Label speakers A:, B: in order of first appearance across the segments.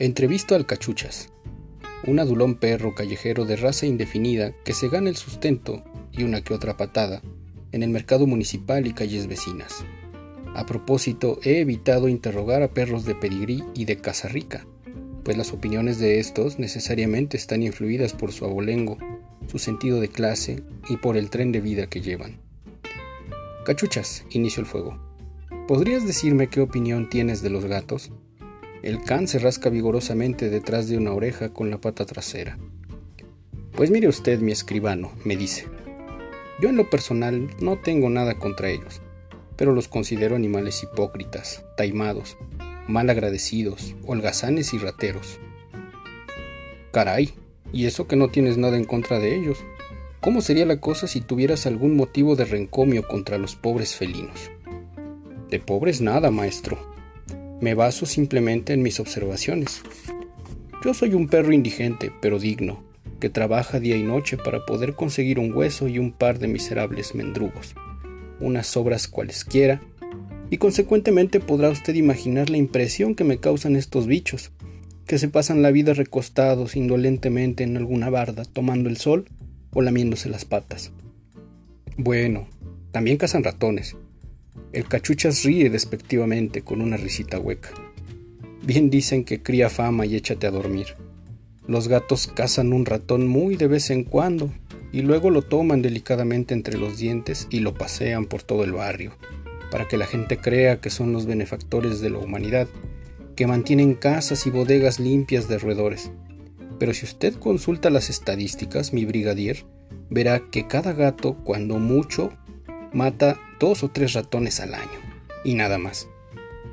A: Entrevisto al Cachuchas, un adulón perro callejero de raza indefinida que se gana el sustento y una que otra patada en el mercado municipal y calles vecinas. A propósito, he evitado interrogar a perros de pedigrí y de casa rica, pues las opiniones de estos necesariamente están influidas por su abolengo, su sentido de clase y por el tren de vida que llevan. Cachuchas, inicio el fuego. ¿Podrías decirme qué opinión tienes de los gatos? El can se rasca vigorosamente detrás de una oreja con la pata trasera. Pues mire usted, mi escribano, me dice. Yo en lo personal no tengo nada contra ellos pero los considero animales hipócritas, taimados, mal agradecidos, holgazanes y rateros. Caray, y eso que no tienes nada en contra de ellos. ¿Cómo sería la cosa si tuvieras algún motivo de rencomio contra los pobres felinos? De pobres nada, maestro. Me baso simplemente en mis observaciones. Yo soy un perro indigente, pero digno, que trabaja día y noche para poder conseguir un hueso y un par de miserables mendrugos unas obras cualesquiera, y consecuentemente podrá usted imaginar la impresión que me causan estos bichos, que se pasan la vida recostados indolentemente en alguna barda, tomando el sol o lamiéndose las patas. Bueno, también cazan ratones. El cachuchas ríe despectivamente con una risita hueca. Bien dicen que cría fama y échate a dormir. Los gatos cazan un ratón muy de vez en cuando, y luego lo toman delicadamente entre los dientes y lo pasean por todo el barrio, para que la gente crea que son los benefactores de la humanidad, que mantienen casas y bodegas limpias de roedores. Pero si usted consulta las estadísticas, mi brigadier, verá que cada gato, cuando mucho, mata dos o tres ratones al año, y nada más.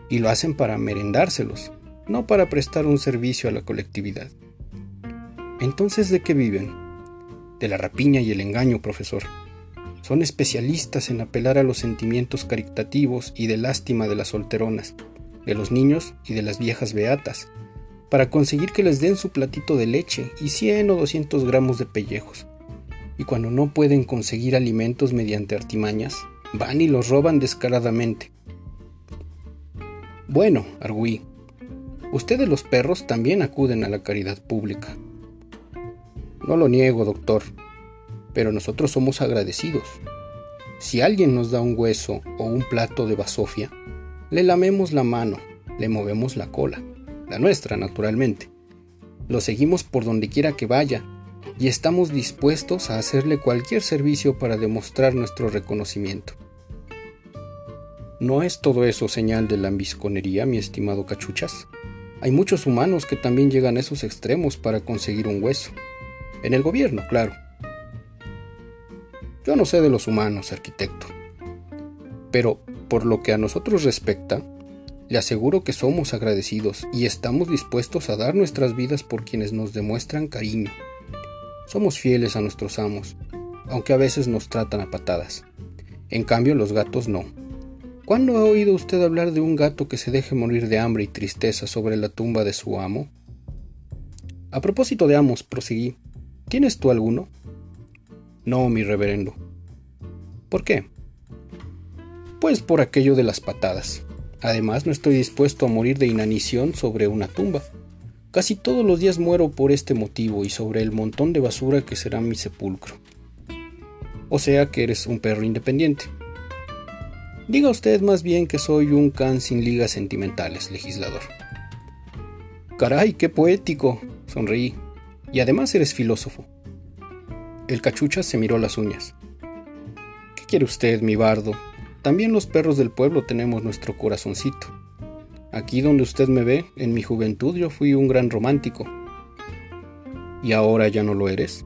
A: Y lo hacen para merendárselos, no para prestar un servicio a la colectividad. Entonces, ¿de qué viven? de la rapiña y el engaño, profesor. Son especialistas en apelar a los sentimientos caritativos y de lástima de las solteronas, de los niños y de las viejas beatas, para conseguir que les den su platito de leche y 100 o 200 gramos de pellejos. Y cuando no pueden conseguir alimentos mediante artimañas, van y los roban descaradamente. Bueno, arguí, ustedes los perros también acuden a la caridad pública. No lo niego, doctor, pero nosotros somos agradecidos. Si alguien nos da un hueso o un plato de basofia, le lamemos la mano, le movemos la cola, la nuestra naturalmente. Lo seguimos por donde quiera que vaya y estamos dispuestos a hacerle cualquier servicio para demostrar nuestro reconocimiento. ¿No es todo eso señal de lambisconería, mi estimado cachuchas? Hay muchos humanos que también llegan a esos extremos para conseguir un hueso. En el gobierno, claro. Yo no sé de los humanos, arquitecto. Pero por lo que a nosotros respecta, le aseguro que somos agradecidos y estamos dispuestos a dar nuestras vidas por quienes nos demuestran cariño. Somos fieles a nuestros amos, aunque a veces nos tratan a patadas. En cambio, los gatos no. ¿Cuándo ha oído usted hablar de un gato que se deje morir de hambre y tristeza sobre la tumba de su amo? A propósito de amos, proseguí, ¿Tienes tú alguno? No, mi reverendo. ¿Por qué? Pues por aquello de las patadas. Además, no estoy dispuesto a morir de inanición sobre una tumba. Casi todos los días muero por este motivo y sobre el montón de basura que será mi sepulcro. O sea que eres un perro independiente. Diga usted más bien que soy un can sin ligas sentimentales, legislador. Caray, qué poético, sonreí. Y además eres filósofo. El cachucha se miró las uñas. ¿Qué quiere usted, mi bardo? También los perros del pueblo tenemos nuestro corazoncito. Aquí donde usted me ve, en mi juventud yo fui un gran romántico. ¿Y ahora ya no lo eres?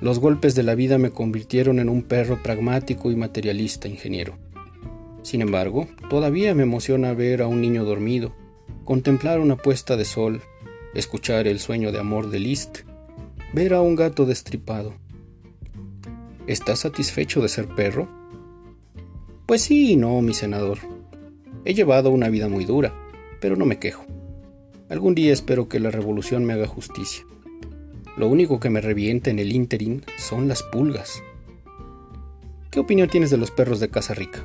A: Los golpes de la vida me convirtieron en un perro pragmático y materialista, ingeniero. Sin embargo, todavía me emociona ver a un niño dormido, contemplar una puesta de sol, escuchar el sueño de amor de Liszt, ver a un gato destripado. ¿Estás satisfecho de ser perro? Pues sí y no, mi senador. He llevado una vida muy dura, pero no me quejo. Algún día espero que la revolución me haga justicia. Lo único que me revienta en el ínterin son las pulgas. ¿Qué opinión tienes de los perros de Casa Rica?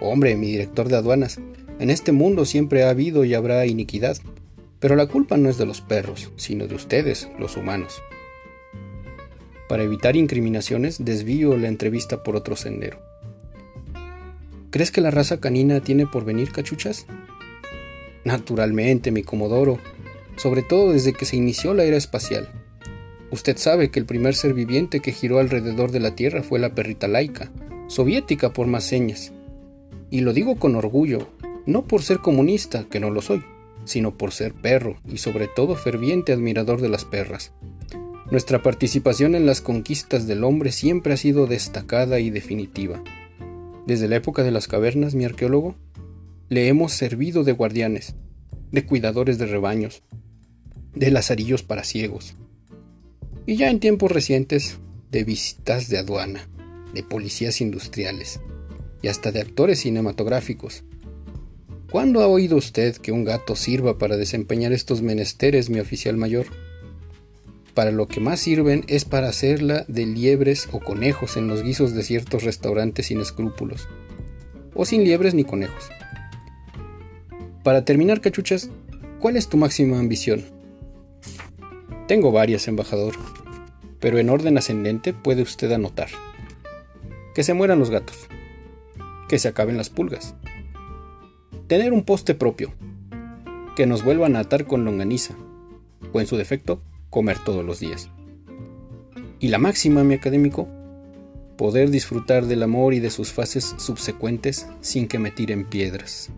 A: Hombre, mi director de aduanas, En este mundo siempre ha habido y habrá iniquidad, pero la culpa no es de los perros, sino de ustedes, los humanos. Para evitar incriminaciones, desvío la entrevista por otro sendero. ¿Crees que la raza canina tiene por venir cachuchas? Naturalmente, mi Comodoro, sobre todo desde que se inició la era espacial. Usted sabe que el primer ser viviente que giró alrededor de la Tierra fue la perrita laica, soviética por más señas. Y lo digo con orgullo, no por ser comunista, que no lo soy, sino por ser perro y sobre todo ferviente admirador de las perras. Nuestra participación en las conquistas del hombre siempre ha sido destacada y definitiva. Desde la época de las cavernas, mi arqueólogo, le hemos servido de guardianes, de cuidadores de rebaños, de lazarillos para ciegos, y ya en tiempos recientes de visitas de aduana, de policías industriales y hasta de actores cinematográficos. ¿Cuándo ha oído usted que un gato sirva para desempeñar estos menesteres, mi oficial mayor? Para lo que más sirven es para hacerla de liebres o conejos en los guisos de ciertos restaurantes sin escrúpulos, o sin liebres ni conejos. Para terminar, cachuchas, ¿cuál es tu máxima ambición? Tengo varias, embajador, pero en orden ascendente puede usted anotar. Que se mueran los gatos. Que se acaben las pulgas. Tener un poste propio. Que nos vuelvan a atar con longaniza. O en su defecto, comer todos los días. Y la máxima, mi académico, poder disfrutar del amor y de sus fases subsecuentes sin que me tiren piedras.